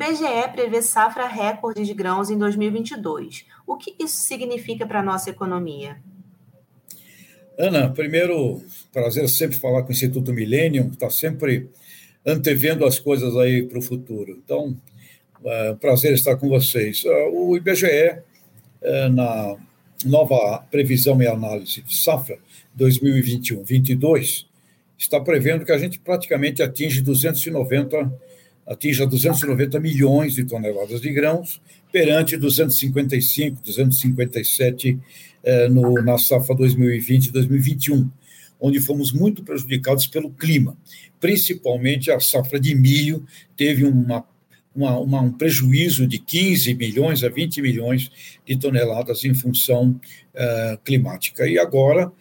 IBGE prevê safra recorde de grãos em 2022. O que isso significa para a nossa economia? Ana, primeiro, prazer sempre falar com o Instituto Millennium, está sempre antevendo as coisas aí para o futuro. Então, é, prazer estar com vocês. É, o IBGE, é, na nova previsão e análise de safra 2021-22, está prevendo que a gente praticamente atinge 290 atinja 290 milhões de toneladas de grãos, perante 255, 257 eh, no, na safra 2020-2021, onde fomos muito prejudicados pelo clima. Principalmente a safra de milho teve uma, uma, uma, um prejuízo de 15 milhões a 20 milhões de toneladas em função eh, climática. E agora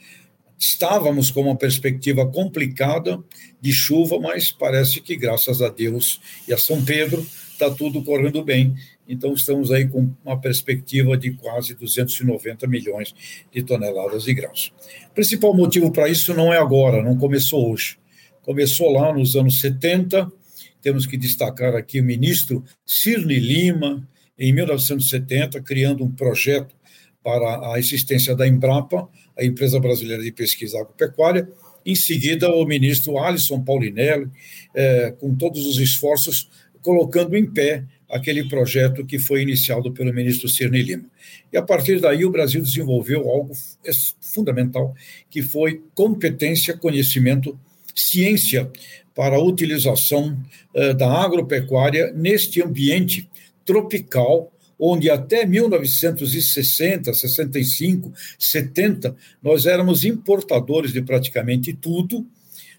Estávamos com uma perspectiva complicada de chuva, mas parece que, graças a Deus e a São Pedro, está tudo correndo bem. Então, estamos aí com uma perspectiva de quase 290 milhões de toneladas de grãos. O principal motivo para isso não é agora, não começou hoje. Começou lá nos anos 70. Temos que destacar aqui o ministro Cirne Lima, em 1970, criando um projeto para a existência da Embrapa, a Empresa Brasileira de Pesquisa Agropecuária. Em seguida, o ministro Alisson Paulinelli, é, com todos os esforços, colocando em pé aquele projeto que foi iniciado pelo ministro Cirne Lima. E a partir daí o Brasil desenvolveu algo fundamental, que foi competência, conhecimento, ciência para a utilização uh, da agropecuária neste ambiente tropical onde até 1960, 65, 70, nós éramos importadores de praticamente tudo,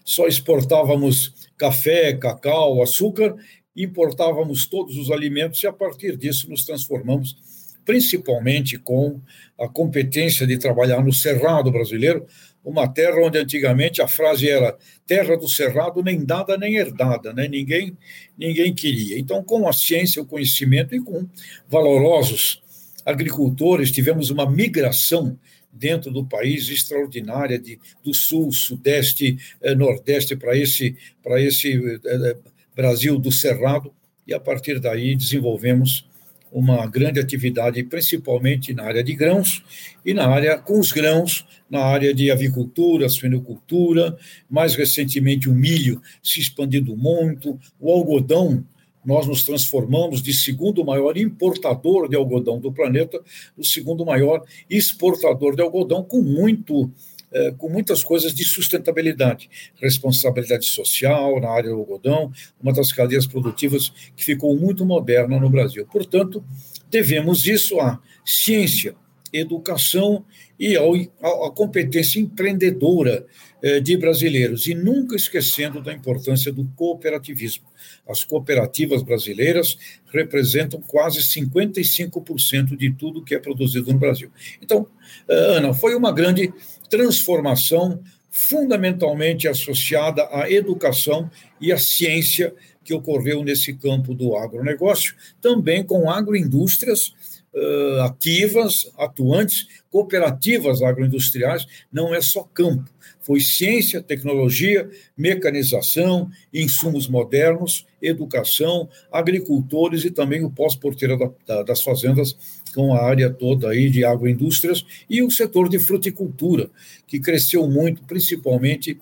só exportávamos café, cacau, açúcar, importávamos todos os alimentos e a partir disso nos transformamos principalmente com a competência de trabalhar no cerrado brasileiro, uma terra onde antigamente a frase era terra do cerrado nem dada nem herdada, né? ninguém, ninguém queria. Então, com a ciência, o conhecimento e com valorosos agricultores, tivemos uma migração dentro do país extraordinária de, do sul, sudeste, eh, nordeste para esse, esse eh, eh, Brasil do cerrado, e a partir daí desenvolvemos uma grande atividade, principalmente na área de grãos e na área com os grãos, na área de avicultura, suinocultura, mais recentemente o milho se expandindo muito, o algodão, nós nos transformamos de segundo maior importador de algodão do planeta, o segundo maior exportador de algodão, com muito é, com muitas coisas de sustentabilidade, responsabilidade social na área do algodão, uma das cadeias produtivas que ficou muito moderna no Brasil. Portanto, devemos isso à ciência, educação e à competência empreendedora é, de brasileiros, e nunca esquecendo da importância do cooperativismo. As cooperativas brasileiras representam quase 55% de tudo que é produzido no Brasil. Então, é, Ana, foi uma grande transformação fundamentalmente associada à educação e à ciência que ocorreu nesse campo do agronegócio, também com agroindústrias uh, ativas, atuantes, cooperativas agroindustriais, não é só campo, foi ciência, tecnologia, mecanização, insumos modernos, educação, agricultores e também o pós-porteira da, da, das fazendas com a área toda aí de agroindústrias e o setor de fruticultura, que cresceu muito, principalmente,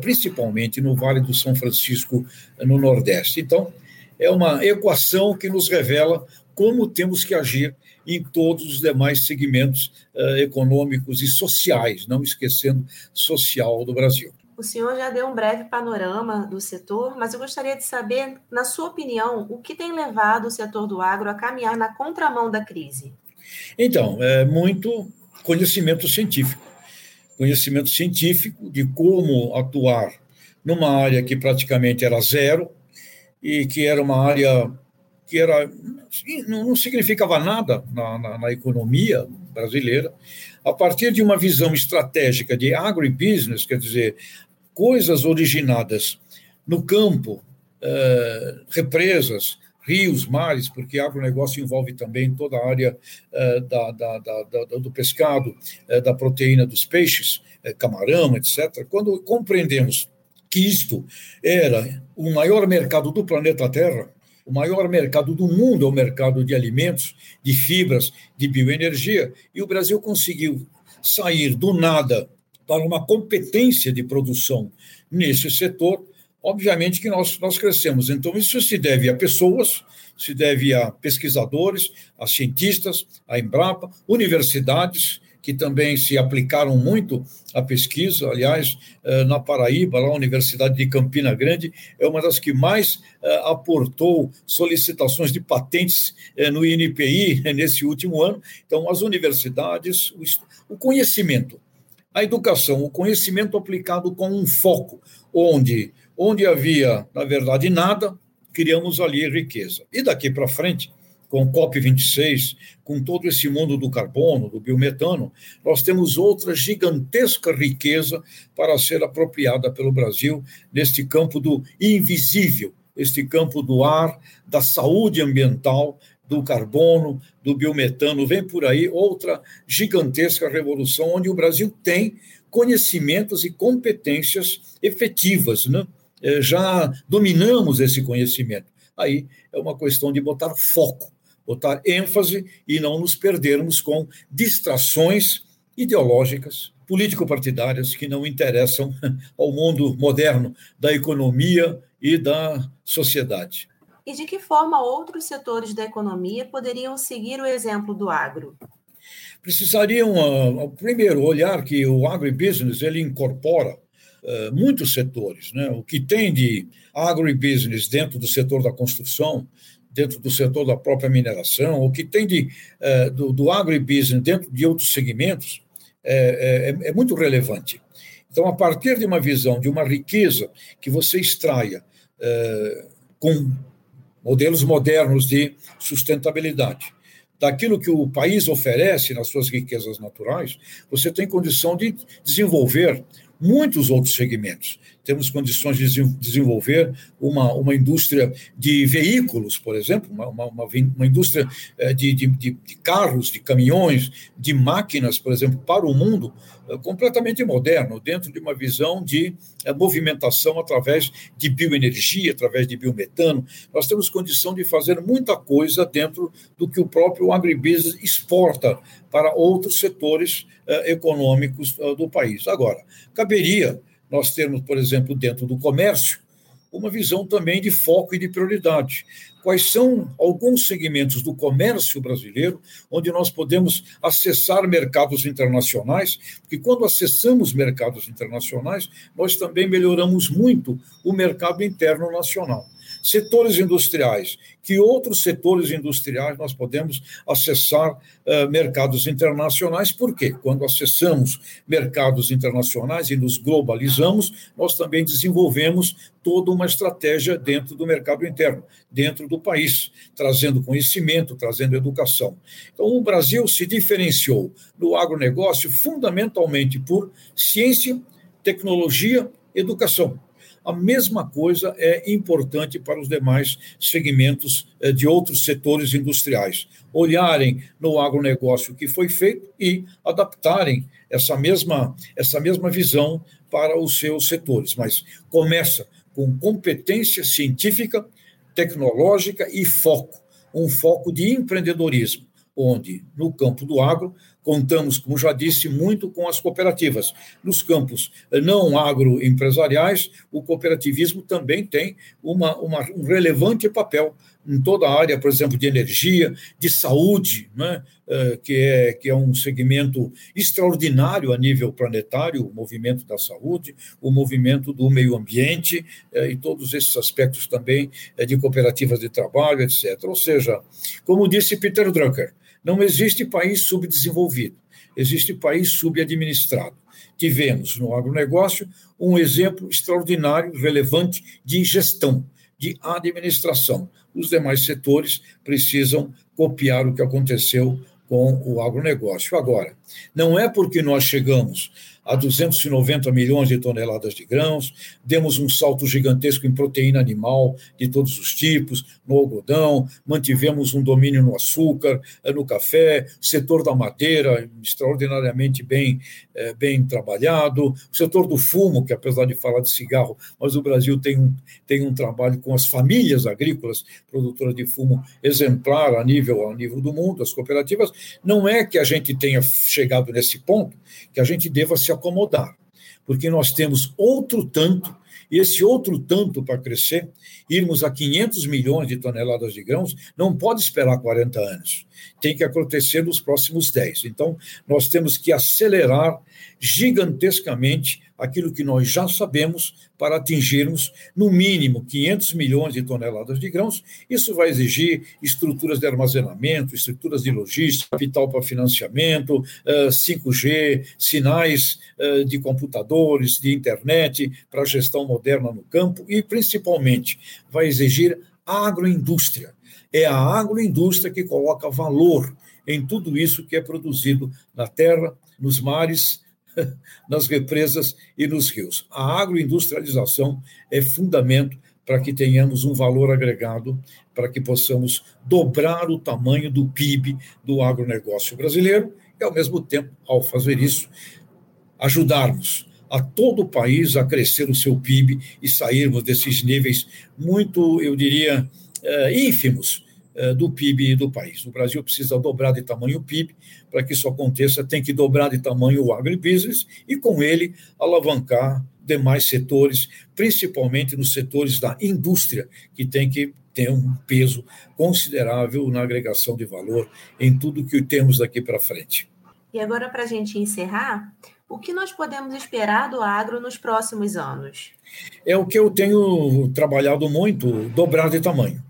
principalmente no Vale do São Francisco, no Nordeste. Então, é uma equação que nos revela como temos que agir em todos os demais segmentos uh, econômicos e sociais, não esquecendo social do Brasil. O senhor já deu um breve panorama do setor, mas eu gostaria de saber, na sua opinião, o que tem levado o setor do agro a caminhar na contramão da crise? Então, é muito conhecimento científico. Conhecimento científico de como atuar numa área que praticamente era zero e que era uma área que era, não, significava nada na, na, na, economia brasileira, a partir de uma visão estratégica de agribusiness, quer dizer, coisas originadas no campo, eh, represas, rios, mares, porque agronegócio envolve também toda a área eh, da, da, da, do pescado, eh, da proteína dos peixes, camarão, etc. Quando compreendemos que isto era o maior mercado do planeta Terra, O maior mercado do mundo é o mercado de alimentos, de fibras, de bioenergia, e o Brasil conseguiu sair do nada para uma competência de produção nesse setor. Obviamente que nós, nós crescemos. Então, isso se deve a pessoas, se deve a pesquisadores, a cientistas, a Embrapa, universidades, que também se aplicaram muito à pesquisa. Aliás, eh, na Paraíba, lá a Universidade de Campina Grande é uma das que mais eh, aportou solicitações de patentes eh, no INPI nesse último ano. Então, as universidades, o conhecimento, a educação, o conhecimento aplicado com um foco, onde, onde havia, na verdade, nada, criamos ali riqueza. E daqui para frente, com o COP26, com todo esse mundo do carbono, do biometano, nós temos outra gigantesca riqueza para ser apropriada pelo Brasil neste campo do invisível, este campo do ar, da saúde ambiental, do carbono, do biometano. Vem por aí outra gigantesca revolução, onde o Brasil tem conhecimentos e competências efetivas, né? É, já dominamos esse conhecimento. Aí é uma questão de botar foco botar ênfase e não nos perdermos com distrações ideológicas, político-partidárias que não interessam ao mundo moderno da economia e da sociedade. E de que forma outros setores da economia poderiam seguir o exemplo do agro? Precisariam, uh, primeiro, olhar que o agribusiness ele incorpora uh, muitos setores. Né? O que tem de agribusiness dentro do setor da construção, dentro do setor da própria mineração, o que tem de, uh, do, do agribusiness dentro de outros segmentos, é, é, é, muito relevante. Então, a partir de uma visão, de uma riqueza que você extraia uh, com modelos modernos de sustentabilidade, daquilo que o país oferece nas suas riquezas naturais, você tem condição de desenvolver muitos outros segmentos temos condições de desenvolver uma, uma indústria de veículos, por exemplo, uma, uma, uma indústria eh, de, de, de, carros, de caminhões, de máquinas, por exemplo, para o mundo, eh, completamente moderno, dentro de uma visão de eh, movimentação através de bioenergia, através de biometano. Nós temos condição de fazer muita coisa dentro do que o próprio agribusiness exporta para outros setores econômicos do país. Agora, caberia nós temos, por exemplo, dentro do comércio, uma visão também de foco e de prioridade. Quais são alguns segmentos do comércio brasileiro onde nós podemos acessar mercados internacionais? Porque quando acessamos mercados internacionais, nós também melhoramos muito o mercado interno nacional setores industriais, que outros setores industriais nós podemos acessar uh, mercados internacionais, porque quando acessamos mercados internacionais e nos globalizamos, nós também desenvolvemos toda uma estratégia dentro do mercado interno, dentro do país, trazendo conhecimento, trazendo educação. Então, o Brasil se diferenciou no agronegócio fundamentalmente por ciência, tecnologia, educação. A mesma coisa é importante para os demais segmentos eh, de outros setores industriais. Olharem no agronegócio o que foi feito e adaptarem essa mesma, essa mesma visão para os seus setores. Mas começa com competência científica, tecnológica e foco um foco de empreendedorismo, onde, no campo do agro, Contamos, como já disse, muito com as cooperativas. Nos campos não agroempresariais, o cooperativismo também tem uma, uma, um relevante papel em toda a área, por exemplo, de energia, de saúde, né? Eh, que, é, que é um segmento extraordinário a nível planetário, o movimento da saúde, o movimento do meio ambiente eh, e todos esses aspectos também eh, de cooperativas de trabalho, etc. Ou seja, como disse Peter Drucker, não existe país subdesenvolvido, existe país subadministrado. Tivemos no agronegócio um exemplo extraordinário, relevante de gestão, de administração. Os demais setores precisam copiar o que aconteceu com o agronegócio. Agora, não é porque nós chegamos a 290 milhões de toneladas de grãos, demos um salto gigantesco em proteína animal de todos os tipos, no algodão, mantivemos um domínio no açúcar, eh, no café, setor da madeira, extraordinariamente bem, eh, bem trabalhado, o setor do fumo, que apesar de falar de cigarro, mas o Brasil tem um, tem um trabalho com as famílias agrícolas produtoras de fumo exemplar a nível, a nível do mundo, as cooperativas, não é que a gente tenha chegado nesse ponto que a gente deva se acomodar, porque nós temos outro tanto e esse outro tanto para crescer, irmos a 500 milhões de toneladas de grãos, não pode esperar 40 anos. Tem que acontecer nos próximos 10. Então, nós temos que acelerar gigantescamente aquilo que nós já sabemos para atingirmos, no mínimo, 500 milhões de toneladas de grãos. Isso vai exigir estruturas de armazenamento, estruturas de logística, capital para financiamento, 5G, eh, sinais eh, de computadores, de internet para gestão moderna no campo e, principalmente, vai exigir agroindústria. É a agroindústria que coloca valor em tudo isso que é produzido na terra, nos mares nas represas e nos rios. A agroindustrialização é fundamento para que tenhamos um valor agregado, para que possamos dobrar o tamanho do PIB do agronegócio brasileiro e, ao mesmo tempo, ao fazer isso, ajudarmos a todo o país a crescer o seu PIB e sairmos desses níveis muito, eu diria, eh, ínfimos do PIB do país. O Brasil precisa dobrar de tamanho o PIB, para que isso aconteça, tem que dobrar de tamanho o agribusiness e, com ele, alavancar demais setores, principalmente nos setores da indústria, que tem que ter um peso considerável na agregação de valor em tudo que temos daqui para frente. E agora, para a gente encerrar, o que nós podemos esperar do agro nos próximos anos? É o que eu tenho trabalhado muito, dobrar de tamanho.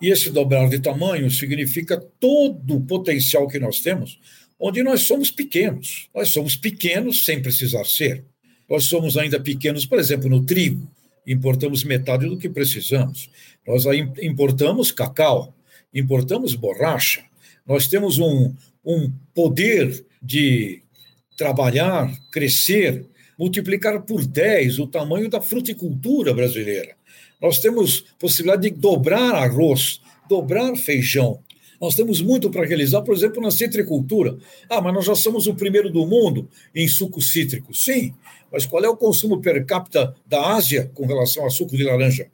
E esse dobrar de tamanho significa todo o potencial que nós temos, onde nós somos pequenos. Nós somos pequenos sem precisar ser. Nós somos ainda pequenos, por exemplo, no trigo. Importamos metade do que precisamos. Nós importamos cacau, importamos borracha. Nós temos um, um poder de trabalhar, crescer, multiplicar por 10 o tamanho da fruticultura brasileira. Nós temos possibilidade de dobrar arroz, dobrar feijão. Nós temos muito para realizar, por exemplo, na citricultura. Ah, mas nós já somos o primeiro do mundo em suco cítrico. Sim, mas qual é o consumo per capita da Ásia com relação a suco de laranja?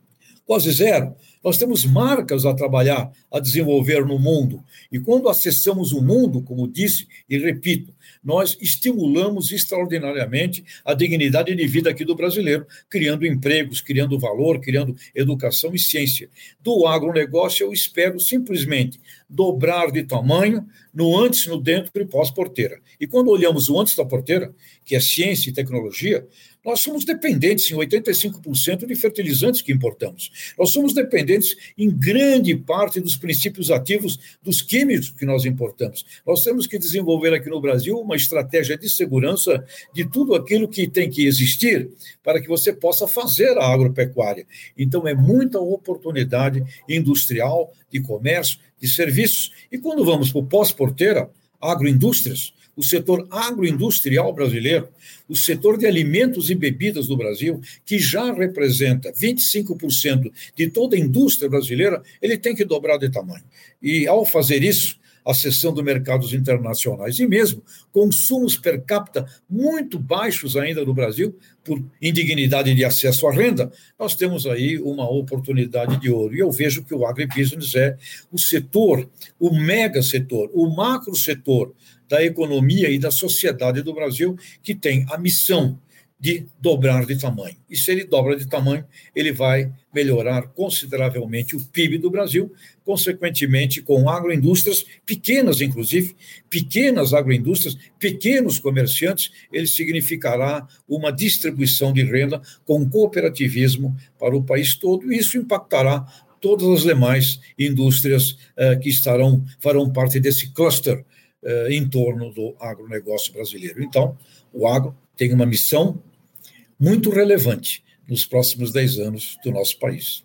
Quase zero. Nós temos marcas a trabalhar, a desenvolver no mundo. E quando acessamos o mundo, como disse e repito, nós estimulamos extraordinariamente a dignidade de vida aqui do brasileiro, criando empregos, criando valor, criando educação e ciência. Do agronegócio, eu espero simplesmente dobrar de tamanho no antes, no dentro e pós-porteira. E quando olhamos o antes da porteira, que é ciência e tecnologia, nós somos dependentes em 85% de fertilizantes que importamos. Nós somos dependentes em grande parte dos princípios ativos dos químicos que nós importamos. Nós temos que desenvolver aqui no Brasil uma estratégia de segurança de tudo aquilo que tem que existir para que você possa fazer a agropecuária. Então, é muita oportunidade industrial, de comércio, de serviços. E quando vamos para o pós-porteira, agroindústrias, o setor agroindustrial brasileiro, o setor de alimentos e bebidas do Brasil, que já representa 25% de toda a indústria brasileira, ele tem que dobrar de tamanho. E ao fazer isso, acessando mercados internacionais e mesmo consumos per capita muito baixos ainda no Brasil, por indignidade de acesso à renda, nós temos aí uma oportunidade de ouro. E eu vejo que o agribusiness é o setor, o mega setor, o macro setor da economia e da sociedade do Brasil que tem a missão de dobrar de tamanho. E se ele dobra de tamanho, ele vai melhorar consideravelmente o PIB do Brasil, consequentemente com agroindústrias pequenas, inclusive, pequenas agroindústrias, pequenos comerciantes, ele significará uma distribuição de renda com cooperativismo para o país todo, e isso impactará todas as demais indústrias eh, que estarão farão parte desse cluster eh, em torno do agronegócio brasileiro. Então, o agro tem uma missão muito relevante nos próximos 10 anos do nosso país.